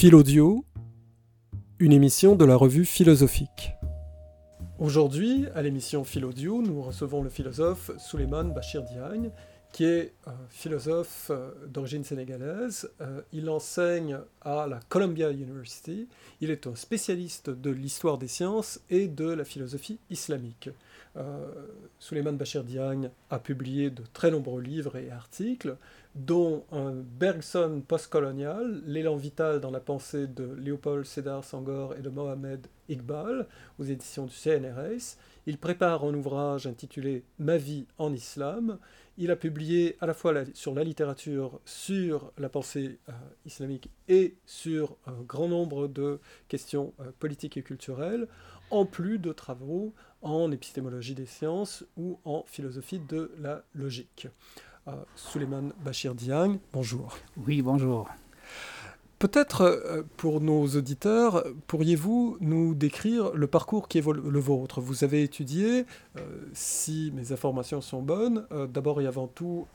Philaudio, une émission de la revue philosophique. Aujourd'hui, à l'émission Philaudio, nous recevons le philosophe Suleiman Bachir Diagne, qui est un philosophe euh, d'origine sénégalaise. Euh, il enseigne à la Columbia University. Il est un spécialiste de l'histoire des sciences et de la philosophie islamique. Euh, Suleiman Bachir Diagne a publié de très nombreux livres et articles, dont un Bergson postcolonial, l'élan vital dans la pensée de Léopold Sédar Sangor et de Mohamed Iqbal, aux éditions du CNRS. Il prépare un ouvrage intitulé Ma vie en islam. Il a publié à la fois sur la littérature, sur la pensée euh, islamique et sur un grand nombre de questions euh, politiques et culturelles, en plus de travaux en épistémologie des sciences ou en philosophie de la logique. Euh, Suleiman Bachir Diagne, bonjour. Oui, bonjour. Peut-être euh, pour nos auditeurs, pourriez-vous nous décrire le parcours qui est le vôtre? Vous avez étudié, euh, si mes informations sont bonnes, d'abord et avant tout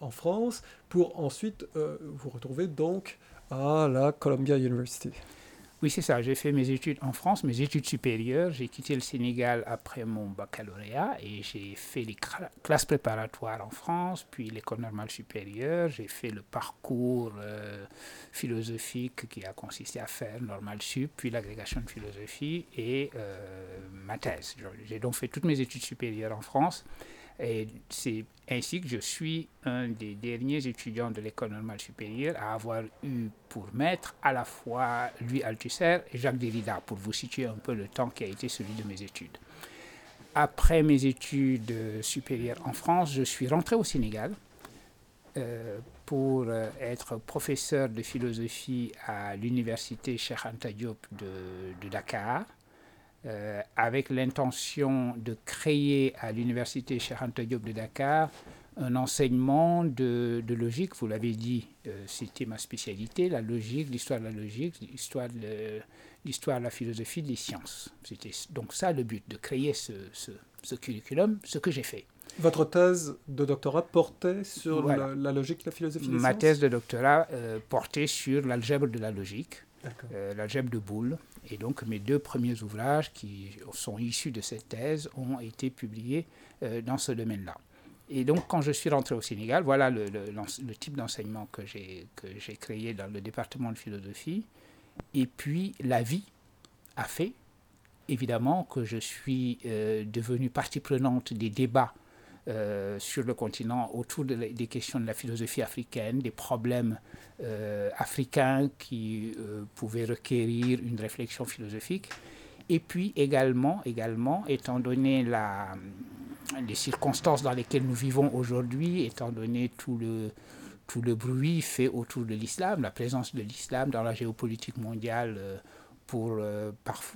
en France, pour ensuite vous retrouver donc à la Columbia University. Oui, c'est ça. J'ai fait mes études en France, mes études supérieures. J'ai quitté le Sénégal après mon baccalauréat et j'ai fait les classes préparatoires en France, puis l'école normale supérieure. J'ai fait le parcours euh, philosophique qui a consisté à faire normal sup, puis l'agrégation de philosophie et euh, ma thèse. J'ai donc fait toutes mes études supérieures en France. Et c'est ainsi que je suis un des derniers étudiants de l'école normale supérieure à avoir eu pour maître à la fois Louis Althusser et Jacques Derrida, pour vous situer un peu le temps qui a été celui de mes études. Après mes études supérieures en France, je suis rentré au Sénégal euh, pour euh, être professeur de philosophie à l'université Cheikh Anta de Dakar. Euh, avec l'intention de créer à l'université Anta Diop de Dakar un enseignement de, logique. Vous l'avez dit, euh, c'était ma spécialité, la logique, l'histoire de la logique, l'histoire de, l'histoire de la philosophie des sciences. C'était donc ça le but, de créer ce, ce, curriculum, ce que j'ai fait. Votre thèse de doctorat portait sur la, logique, la philosophie des Ma sciences? Ma thèse de doctorat euh, portait sur l'algèbre de la logique, l'algèbre de Boulle, et donc mes deux premiers ouvrages qui sont issus de cette thèse ont été publiés euh, dans ce domaine-là. Et donc quand je suis rentré au Sénégal, voilà le, le, type d'enseignement que j'ai créé dans le département de philosophie. Et puis la vie a fait, évidemment, que je suis euh, devenu partie prenante des débats euh, sur le continent autour des questions de la philosophie africaine, des problèmes euh, africains qui euh, pouvaient requérir une réflexion philosophique. Et puis également, également étant donné la, les circonstances dans lesquelles nous vivons aujourd'hui, étant donné tout le, tout le bruit fait autour de l'islam, la présence de l'islam dans la géopolitique mondiale pour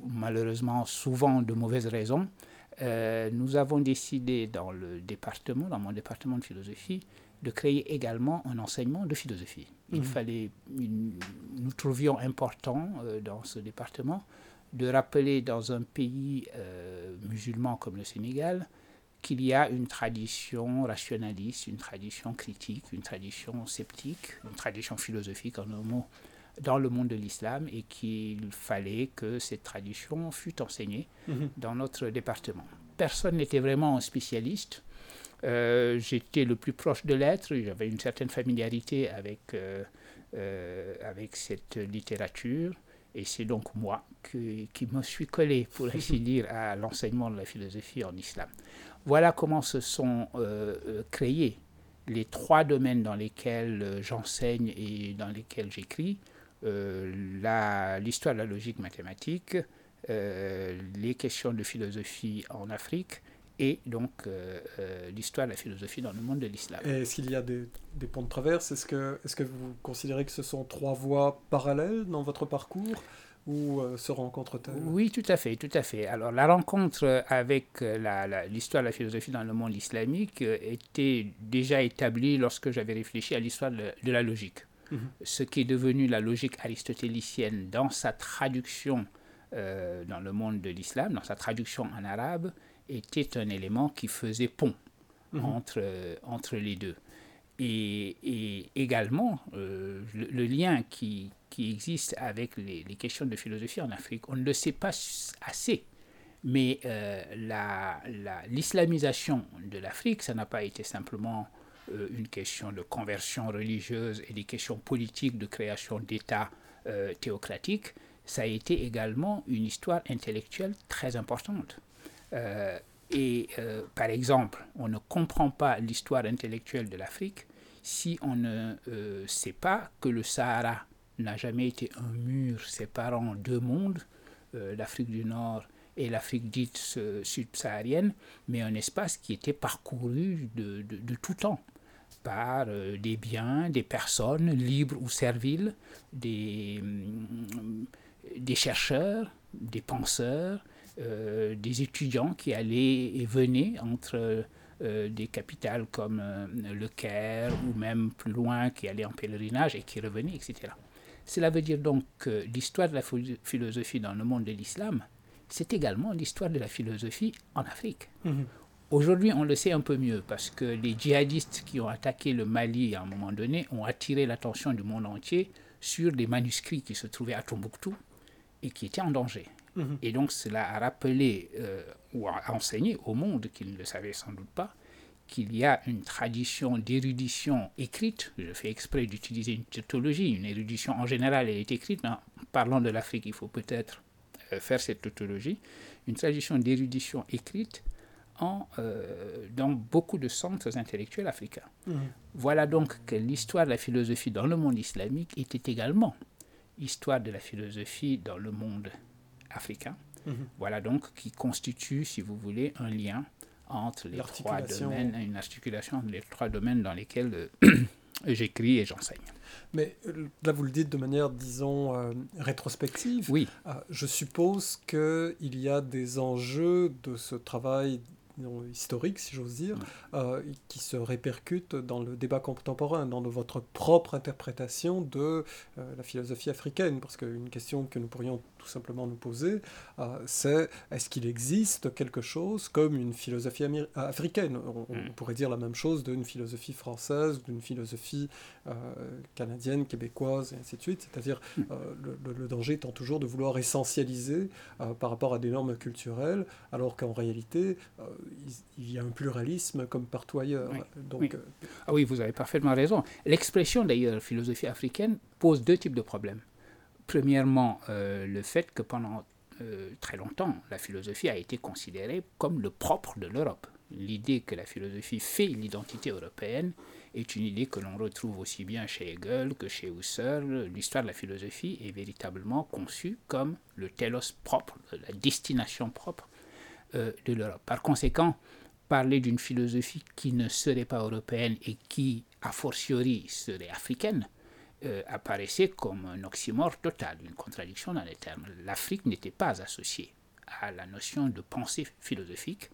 malheureusement souvent de mauvaises raisons, euh, nous avons décidé dans le département, dans mon département de philosophie, de créer également un enseignement de philosophie. Il mhm. fallait, nous trouvions important euh, dans ce département de rappeler dans un pays euh, musulman comme le Sénégal qu'il y a une tradition rationaliste, une tradition critique, une tradition sceptique, une tradition philosophique en un mot dans le monde de l'islam et qu'il fallait que cette tradition fût enseignée mhm. dans notre département. Personne n'était vraiment un spécialiste. Euh, j'étais le plus proche de l'être, j'avais une certaine familiarité avec, euh, euh, avec cette littérature. Et c'est donc moi qui me suis collé, pour ainsi dire, à l'enseignement de la philosophie en islam. Voilà comment se sont créés les trois domaines dans lesquels j'enseigne et dans lesquels j'écris. Euh, l'histoire de la logique mathématique, euh, les questions de philosophie en Afrique et donc euh, l'histoire de la philosophie dans le monde de l'islam. Est-ce qu'il y a des, ponts de traverse? Est-ce que, est que vous considérez que ce sont trois voies parallèles dans votre parcours ou se rencontrent-elles? Oui, tout à fait, tout à fait. Alors la rencontre avec l'histoire de la philosophie dans le monde islamique était déjà établie lorsque j'avais réfléchi à l'histoire de, la logique. Mhm. ce qui est devenu la logique aristotélicienne dans sa traduction euh, dans le monde de l'islam, dans sa traduction en arabe, était un élément qui faisait pont mhm. entre, euh, entre les deux. Et, également, euh, le, lien qui, qui existe avec les, questions de philosophie en Afrique. On ne le sait pas assez, mais l'islamisation de l'Afrique, ça n'a pas été simplement une question de conversion religieuse et des questions politiques de création d'États théocratiques, ça a été également une histoire intellectuelle très importante. Euh, et euh, par exemple, on ne comprend pas l'histoire intellectuelle de l'Afrique si on ne euh, sait pas que le Sahara n'a jamais été un mur séparant deux mondes, l'Afrique du Nord et l'Afrique dite subsaharienne, mais un espace qui était parcouru de tout temps par des biens, des personnes libres ou serviles, des, chercheurs, des penseurs, euh, des étudiants qui allaient et venaient entre euh, des capitales comme euh, le Caire ou même plus loin, qui allaient en pèlerinage et qui revenaient, etc. Cela veut dire donc que l'histoire de la philosophie dans le monde de l'islam, c'est également l'histoire de la philosophie en Afrique. Mhm. Aujourd'hui, on le sait un peu mieux parce que les djihadistes qui ont attaqué le Mali à un moment donné ont attiré l'attention du monde entier sur des manuscrits qui se trouvaient à Tombouctou, et qui était en danger. Mhm. Et donc cela a rappelé euh, ou a enseigné au monde, qui ne le savait sans doute pas, qu'il y a une tradition d'érudition écrite, je fais exprès d'utiliser une tautologie, une érudition en général elle est écrite, en parlant de l'Afrique il faut peut-être euh, faire cette tautologie, une tradition d'érudition écrite en, euh, dans beaucoup de centres intellectuels africains. Mhm. Voilà donc que l'histoire de la philosophie dans le monde islamique était également histoire de la philosophie dans le monde africain. Mhm. Voilà donc qui constitue, si vous voulez, un lien entre les trois domaines, une articulation entre les trois domaines dans lesquels euh, j'écris et j'enseigne. Mais euh, là, vous le dites de manière, disons, euh, rétrospective. Oui. je suppose qu'il y a des enjeux de ce travail historique, si j'ose dire, euh, qui se répercute dans le débat contemporain, dans votre propre interprétation de euh, la philosophie africaine. Parce qu'une question que nous pourrions tout simplement nous poser, euh, c'est est-ce qu'il existe quelque chose comme une philosophie africaine? On, mm. pourrait dire la même chose d'une philosophie française, d'une philosophie canadienne, québécoise, et ainsi de suite. C'est-à-dire mm. le, le, danger étant toujours de vouloir essentialiser par rapport à des normes culturelles, alors qu'en réalité, il y a un pluralisme comme partout ailleurs. Donc, oui. Euh, ah oui, vous avez parfaitement raison. L'expression d'ailleurs philosophie africaine pose deux types de problèmes. Premièrement, euh, le fait que pendant euh, très longtemps, la philosophie a été considérée comme le propre de l'Europe. L'idée que la philosophie fait l'identité européenne est une idée que l'on retrouve aussi bien chez Hegel que chez Husserl. L'histoire de la philosophie est véritablement conçue comme le telos propre, la destination propre euh. Par conséquent, parler d'une philosophie qui ne serait pas européenne et qui, a fortiori, serait africaine, euh, apparaissait comme un oxymore total, une contradiction dans les termes. L'Afrique n'était pas associée à la notion de pensée philosophique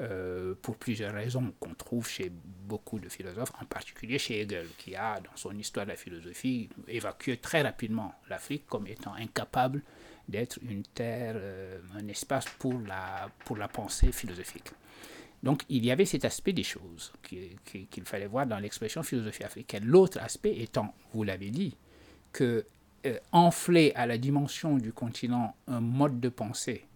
euh, pour plusieurs raisons qu'on trouve chez beaucoup de philosophes, en particulier chez Hegel, qui a, dans son histoire de la philosophie, évacué très rapidement l'Afrique comme étant incapable d'être une terre, euh, un espace pour la, pour la pensée philosophique. Donc il y avait cet aspect des choses qu'il fallait voir dans l'expression philosophie africaine. L'autre aspect étant, vous l'avez dit, que euh, enfler à la dimension du continent un mode de pensée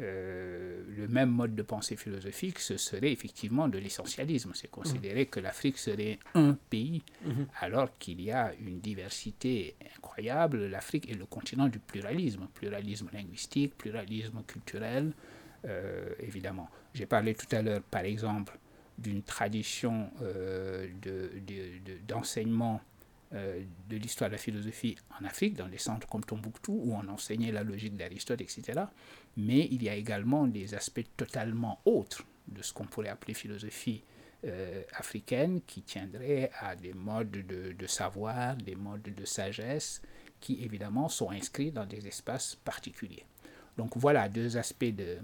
euh, le même mode de pensée philosophique, ce serait effectivement de l'essentialisme. C'est considérer que l'Afrique serait un pays, mhm. alors qu'il y a une diversité incroyable. L'Afrique est le continent du pluralisme, pluralisme linguistique, pluralisme culturel, euh, évidemment. J'ai parlé tout à l'heure, par exemple, d'une tradition euh, d'enseignement de l'histoire de la philosophie en Afrique, dans des centres comme Tombouctou, où on enseignait la logique d'Aristote, etc. Mais il y a également des aspects totalement autres de ce qu'on pourrait appeler philosophie euh, africaine, qui tiendraient à des modes de, savoir, des modes de sagesse, qui évidemment sont inscrits dans des espaces particuliers. Donc voilà deux aspects de,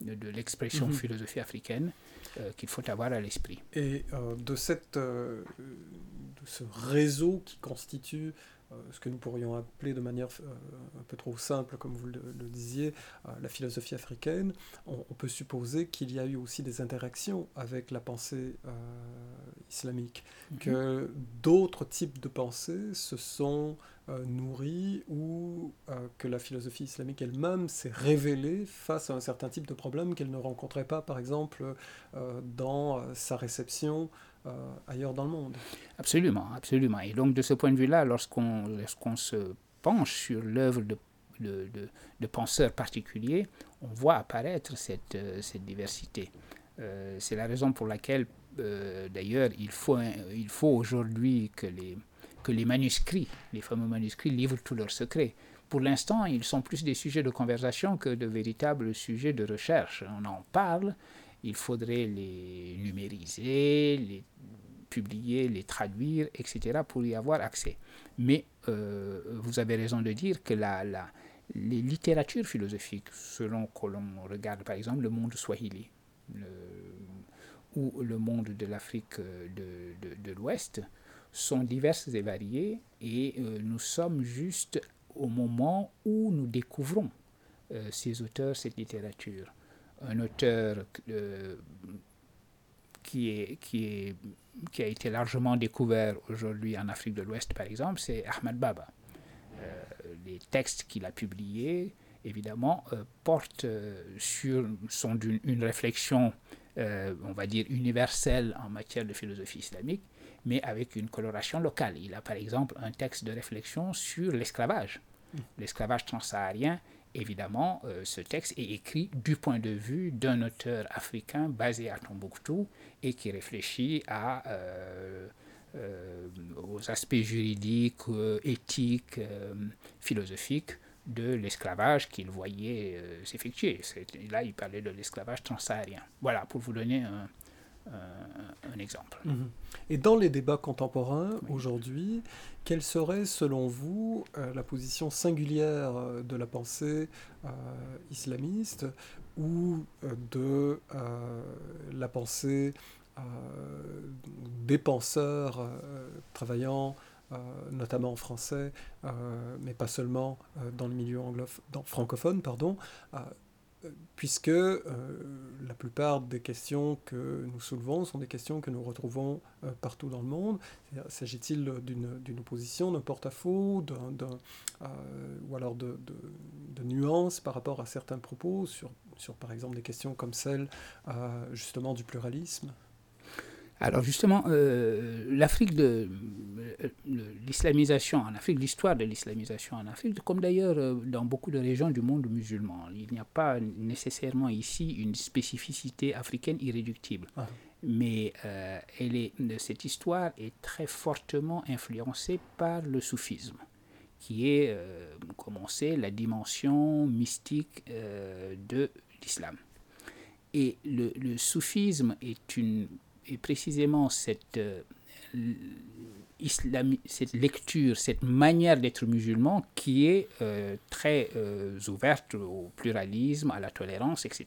de, l'expression mhm. philosophie africaine euh, qu'il faut avoir à l'esprit. Et de cette ce réseau qui constitue ce que nous pourrions appeler de manière un peu trop simple, comme vous le, disiez, la philosophie africaine, on, peut supposer qu'il y a eu aussi des interactions avec la pensée islamique, mhm. que d'autres types de pensées se sont euh, nourris ou euh, que la philosophie islamique elle-même s'est révélée face à un certain type de problème qu'elle ne rencontrait pas, par exemple, euh, dans sa réception ailleurs dans le monde. Absolument, absolument. Et donc de ce point de vue-là, lorsqu'on se penche sur l'œuvre de, de, de, penseurs particuliers, on voit apparaître cette, cette diversité. C'est la raison pour laquelle, d'ailleurs, il faut, il faut aujourd'hui que les, que les manuscrits, les fameux manuscrits, livrent tous leurs secrets. Pour l'instant, ils sont plus des sujets de conversation que de véritables sujets de recherche. On en parle, il faudrait les numériser, les publier, les traduire, etc., pour y avoir accès. Mais euh, vous avez raison de dire que la, la, les littératures philosophiques, selon que l'on regarde par exemple le monde swahili ou le monde de l'Afrique de, de, de l'Ouest, sont diverses et variées et euh, nous sommes juste au moment où nous découvrons euh, ces auteurs, cette littérature. Un auteur euh, qui, est, qui, est, qui a été largement découvert aujourd'hui en Afrique de l'Ouest, par exemple, c'est Ahmad Baba. les textes qu'il a publiés, évidemment, portent sur, sont d'une une réflexion, on va dire, universelle en matière de philosophie islamique, mais avec une coloration locale. Il a par exemple un texte de réflexion sur l'esclavage. Mm. L'esclavage transsaharien, évidemment, euh, ce texte est écrit du point de vue d'un auteur africain basé à Tombouctou et qui réfléchit euh, euh, aux aspects juridiques, éthiques, philosophiques de l'esclavage qu'il voyait s'effectuer. Là, il parlait de l'esclavage transsaharien. Voilà, pour vous donner un, un exemple. Mhm. Et dans les débats contemporains aujourd'hui, quelle serait selon vous euh, la position singulière euh, de la pensée islamiste ou de la pensée des penseurs travaillant notamment en français, mais pas seulement dans le milieu anglophone, francophone, pardon, puisque euh, la plupart des questions que nous soulevons sont des questions que nous retrouvons euh, partout dans le monde. S'agit-il d'une opposition, d'un porte-à-faux, euh, ou alors de, de, nuances par rapport à certains propos sur, sur par exemple des questions comme celle justement du pluralisme? Alors justement, euh, l'Afrique de l'islamisation en Afrique, l'histoire de l'islamisation en Afrique, comme d'ailleurs euh, dans beaucoup de régions du monde musulman, il n'y a pas nécessairement ici une spécificité africaine irréductible. Ah. Mais euh, elle est, cette histoire est très fortement influencée par le soufisme, qui est, comme on sait, la dimension mystique de l'islam. Et le, le soufisme est une et précisément cette, euh, cette lecture, cette manière d'être musulman qui est euh, très euh, ouverte au pluralisme, à la tolérance, etc.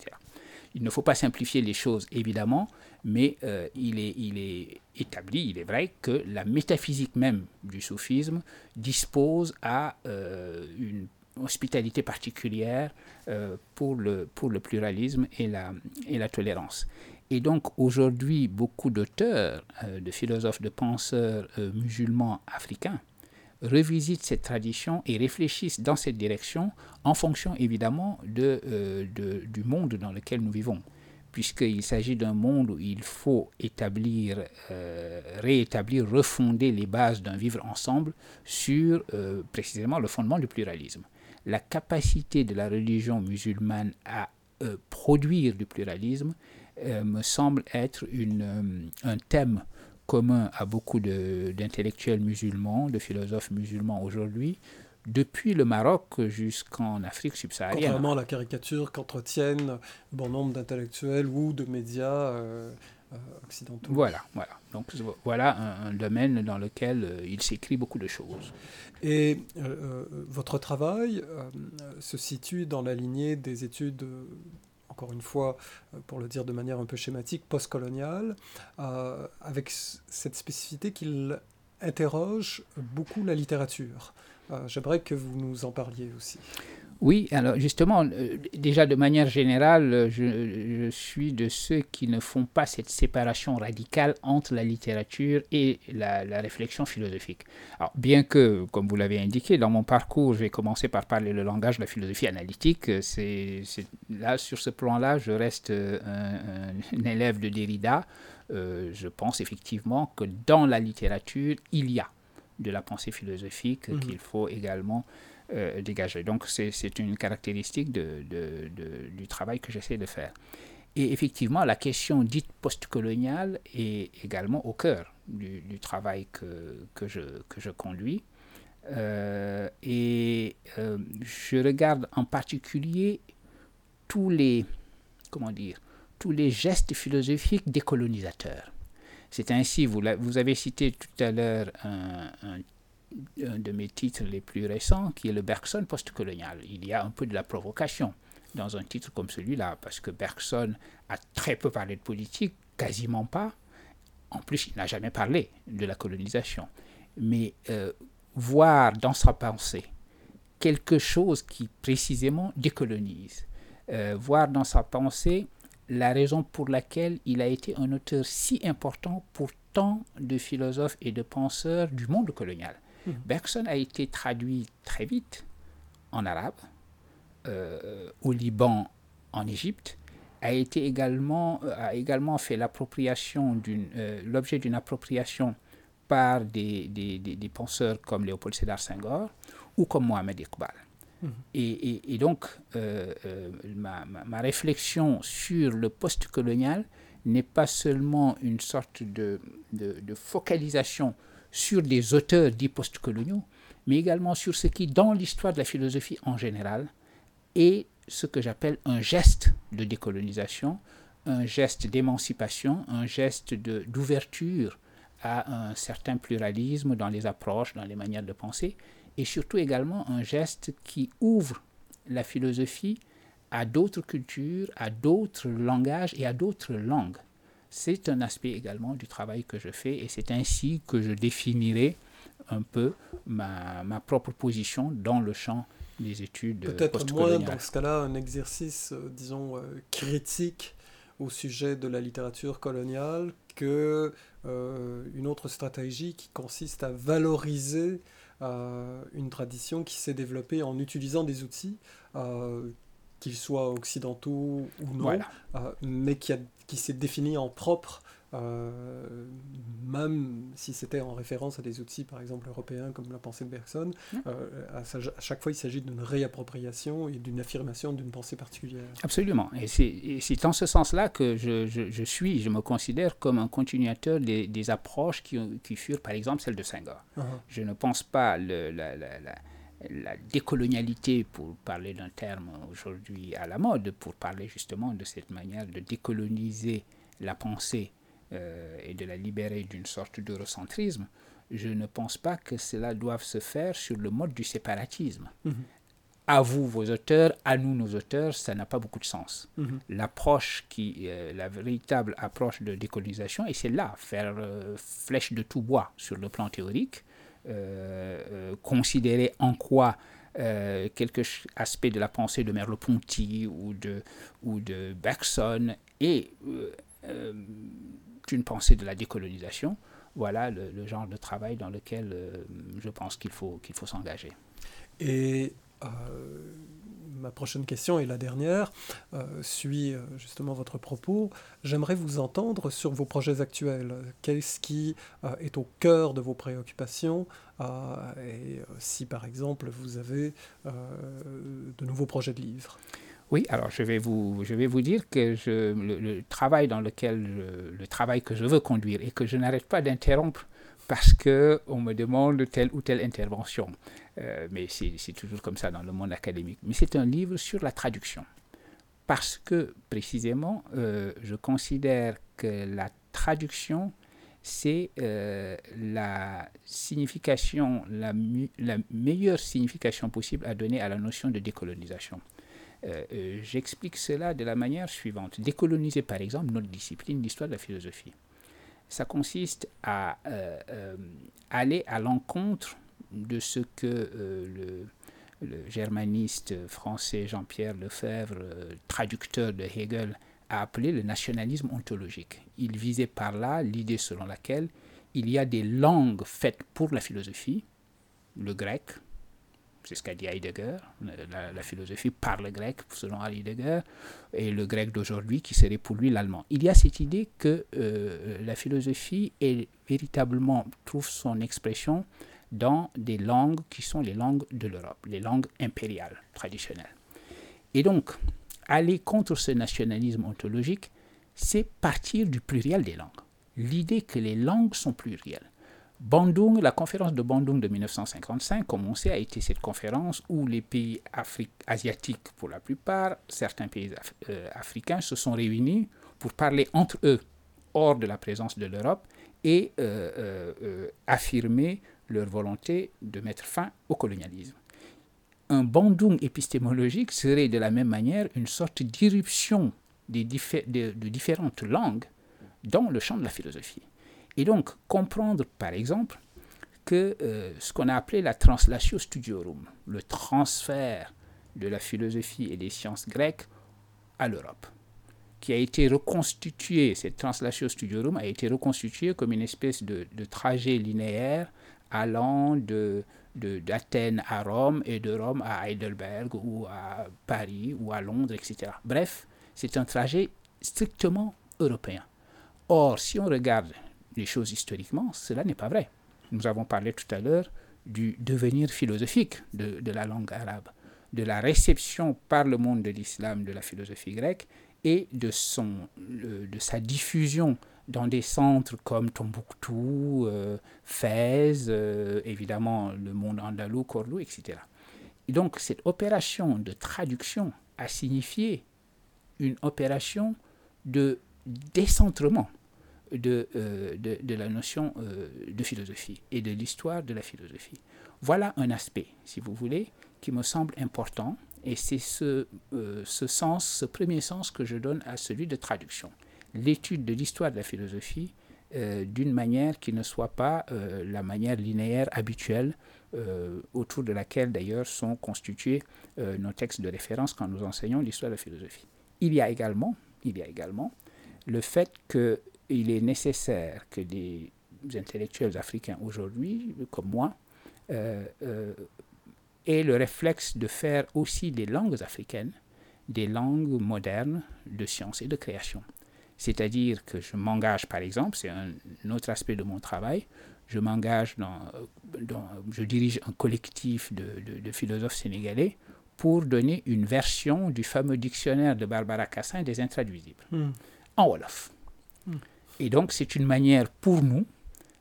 Il ne faut pas simplifier les choses, évidemment, mais il, est, il est établi, il est vrai, que la métaphysique même du soufisme dispose à une hospitalité particulière pour, le, pour le pluralisme et la, et la tolérance. Et donc aujourd'hui, beaucoup d'auteurs, euh, de philosophes, de penseurs euh, musulmans africains revisitent cette tradition et réfléchissent dans cette direction en fonction évidemment de, euh, de du monde dans lequel nous vivons. Puisqu'il s'agit d'un monde où il faut établir, réétablir, refonder les bases d'un vivre ensemble sur précisément le fondement du pluralisme. La capacité de la religion musulmane à produire du pluralisme euh, me semble être une, euh, un thème commun à beaucoup d'intellectuels musulmans, de philosophes musulmans aujourd'hui, depuis le Maroc jusqu'en Afrique subsaharienne. Contrairement à la caricature qu'entretiennent bon nombre d'intellectuels ou de médias euh, occidentaux. Voilà, voilà. Donc voilà un, domaine dans lequel il s'écrit beaucoup de choses. Et votre travail se situe dans la lignée des études encore une fois, euh, pour le dire de manière un peu schématique, postcoloniale, euh, avec cette spécificité qu'il interroge beaucoup la littérature. J'aimerais que vous nous en parliez aussi. Oui, alors justement, euh, déjà de manière générale, je, suis de ceux qui ne font pas cette séparation radicale entre la littérature et la, réflexion philosophique. Alors, bien que, comme vous l'avez indiqué, dans mon parcours, j'ai commencé par parler le langage de la philosophie analytique, c'est, là, sur ce plan-là, je reste euh, un, élève de Derrida. Euh, je pense effectivement que dans la littérature, il y a de la pensée philosophique mmh. qu'il faut également euh, dégagé. Donc c'est une caractéristique du travail que j'essaie de faire. Et effectivement, la question dite postcoloniale est également au cœur du, travail que, que, je, que je conduis. Euh, et euh, je regarde en particulier tous les, comment dire, tous les gestes philosophiques décolonisateurs. C'est ainsi, vous, vous avez cité tout à l'heure un, un un de mes titres les plus récents, qui est le Bergson postcolonial. Il y a un peu de la provocation dans un titre comme celui-là, parce que Bergson a très peu parlé de politique, quasiment pas. En plus, il n'a jamais parlé de la colonisation. Mais euh, voir dans sa pensée quelque chose qui précisément décolonise, euh, voir dans sa pensée la raison pour laquelle il a été un auteur si important pour tant de philosophes et de penseurs du monde colonial. Mhm. Bergson a été traduit très vite en arabe, euh, au Liban, en Égypte, a été également, euh, a également fait l'appropriation d'une, euh, l'objet d'une appropriation par des, des, des, penseurs comme Léopold Sédar Senghor ou comme Mohamed Iqbal. Mhm. Et, et, donc, ma, ma, réflexion sur le post-colonial n'est pas seulement une sorte de, de, de focalisation sur des auteurs dits postcoloniaux, mais également sur ce qui, dans l'histoire de la philosophie en général, est ce que j'appelle un geste de décolonisation, un geste d'émancipation, un geste d'ouverture à un certain pluralisme dans les approches, dans les manières de penser, et surtout également un geste qui ouvre la philosophie à d'autres cultures, à d'autres langages et à d'autres langues c'est un aspect également du travail que je fais et c'est ainsi que je définirai un peu ma, ma propre position dans le champ des études Peut-être moins dans ce cas-là un exercice, euh, disons, euh, critique au sujet de la littérature coloniale que euh, une autre stratégie qui consiste à valoriser une tradition qui s'est développée en utilisant des outils qu'ils soient occidentaux ou non, mais qui qui s'est défini en propre, euh, même si c'était en référence à des outils, par exemple, européens, comme la pensée de Bergson. Euh, à, chaque fois, il s'agit d'une réappropriation et d'une affirmation d'une pensée particulière. Absolument. Et c'est en ce sens-là que je, je, suis, je me considère comme un continuateur des, des approches qui, qui, furent, par exemple, celles de Senghor. Uh-huh. Je ne pense pas le, la, la, la décolonialité, pour parler d'un terme aujourd'hui à la mode, pour parler justement de cette manière de décoloniser la pensée euh, et de la libérer d'une sorte d'eurocentrisme, je ne pense pas que cela doive se faire sur le mode du séparatisme. Mhm. À vous, vos auteurs, à nous, nos auteurs, ça n'a pas beaucoup de sens. Mhm. L'approche qui, euh, la véritable approche de décolonisation, et c'est là, faire euh, flèche de tout bois sur le plan théorique, considérer en quoi euh, quelques aspects de la pensée de Merleau-Ponty ou de, ou de Bergson et une pensée de la décolonisation, voilà le, genre de travail dans lequel je pense qu'il faut, qu'il faut s'engager. Et ma prochaine question et la dernière euh, suit euh, justement votre propos. J'aimerais vous entendre sur vos projets actuels. Qu'est-ce qui euh, est au cœur de vos préoccupations et si par exemple vous avez de nouveaux projets de livres? Oui, alors je vais vous, je vais vous dire que le, travail dans lequel le travail que je veux conduire et que je n'arrête pas d'interrompre parce qu'on me demande telle ou telle intervention. Euh, mais c'est toujours comme ça dans le monde académique. Mais c'est un livre sur la traduction. Parce que, précisément, euh, je considère que la traduction, c'est euh, la signification, la, la, meilleure signification possible à donner à la notion de décolonisation. J'explique cela de la manière suivante. Décoloniser, par exemple, notre discipline, l'histoire de la philosophie ça consiste à aller à l'encontre de ce que le, le, germaniste français Jean-Pierre Lefebvre, traducteur de Hegel, a appelé le nationalisme ontologique. Il visait par là l'idée selon laquelle il y a des langues faites pour la philosophie, le grec, c'est ce qu'a dit Heidegger, la, philosophie parle grec selon Heidegger, et le grec d'aujourd'hui qui serait pour lui l'allemand. Il y a cette idée que euh, la philosophie véritablement trouve son expression dans des langues qui sont les langues de l'Europe, les langues impériales traditionnelles. Et donc, aller contre ce nationalisme ontologique, c'est partir du pluriel des langues. L'idée que les langues sont plurielles. Bandung, la conférence de Bandung de 1955, comme on sait, a été cette conférence où les pays asiatiques, pour la plupart, certains pays euh, africains se sont réunis pour parler entre eux, hors de la présence de l'Europe, et euh, euh, affirmer leur volonté de mettre fin au colonialisme un bandung épistémologique serait de la même manière une sorte d'irruption de, différentes langues dans le champ de la philosophie. Et donc comprendre par exemple que euh, ce qu'on a appelé la translatio studiorum, le transfert de la philosophie et des sciences grecques à l'Europe, qui a été reconstitué, cette translatio studiorum a été reconstituée comme une espèce de trajet linéaire allant de d'Athènes à Rome et de Rome à Heidelberg ou à Paris ou à Londres, etc. Bref, c'est un trajet strictement européen. Or, si on regarde les choses historiquement, cela n'est pas vrai. Nous avons parlé tout à l'heure du devenir philosophique de, de, la langue arabe, de la réception par le monde de l'islam de la philosophie grecque et de, son, de sa diffusion dans des centres comme Tombouctou, euh, Fès, euh, évidemment le monde andalou, Cordoue, etc. Et donc cette opération de traduction a signifié une opération de décentrement de, euh, la notion de philosophie et de l'histoire de la philosophie. Voilà un aspect, si vous voulez, qui me semble important et c'est ce, ce sens, ce premier sens que je donne à celui de traduction l'étude de l'histoire de la philosophie euh, d'une manière qui ne soit pas euh, la manière linéaire habituelle euh, autour de laquelle d'ailleurs sont constitués nos textes de référence quand nous enseignons l'histoire de la philosophie. Il y a également, il y a également le fait qu'il est nécessaire que des intellectuels africains aujourd'hui, comme moi, aient le réflexe de faire aussi des langues africaines des langues modernes de science et de création. C'est-à-dire que je m'engage, par exemple, c'est un, autre aspect de mon travail, je m'engage dans, je dirige un collectif de, philosophes sénégalais pour donner une version du fameux dictionnaire de Barbara Cassin des intraduisibles hmm. en Wolof. Hmm. Et donc, c'est une manière pour nous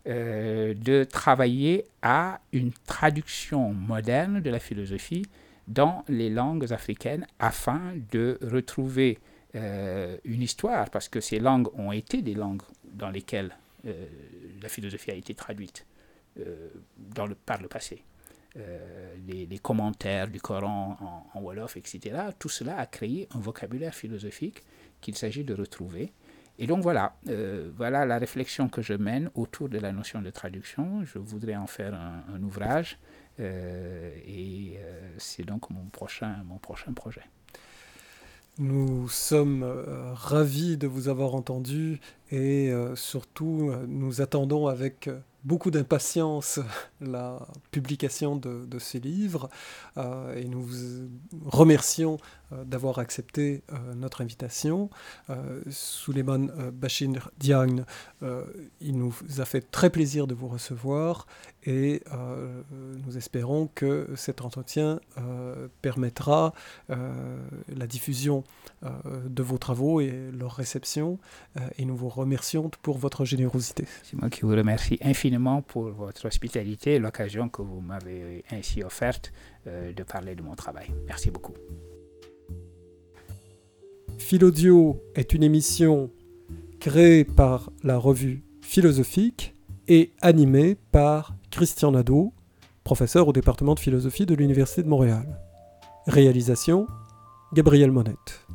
euh, de travailler à une traduction moderne de la philosophie dans les langues africaines afin de retrouver euh, une histoire, parce que ces langues ont été des langues dans lesquelles euh, la philosophie a été traduite euh, par le passé. Les, commentaires du Coran en, Wolof, etc., tout cela a créé un vocabulaire philosophique qu'il s'agit de retrouver. Et donc voilà, voilà la réflexion que je mène autour de la notion de traduction. Je voudrais en faire un, un ouvrage et c'est donc mon prochain, mon prochain projet. Nous sommes euh, ravis de vous avoir entendu et euh, surtout euh, nous attendons avec beaucoup d'impatience la publication de, ces livres et nous vous remercions d'avoir accepté notre invitation. Suleiman Bachir Diagne, il nous a fait très plaisir de vous recevoir et euh, nous espérons que cet entretien euh, permettra euh, la diffusion de vos travaux et leur réception et nous vous remercions pour votre générosité. C'est moi qui vous remercie infiniment pour votre hospitalité et l'occasion que vous m'avez ainsi offerte de parler de mon travail. Merci beaucoup. Philodio est une émission créée par la revue philosophique et animée par Christian Nadeau, professeur au département de philosophie de l'Université de Montréal. Réalisation Gabriel Monette.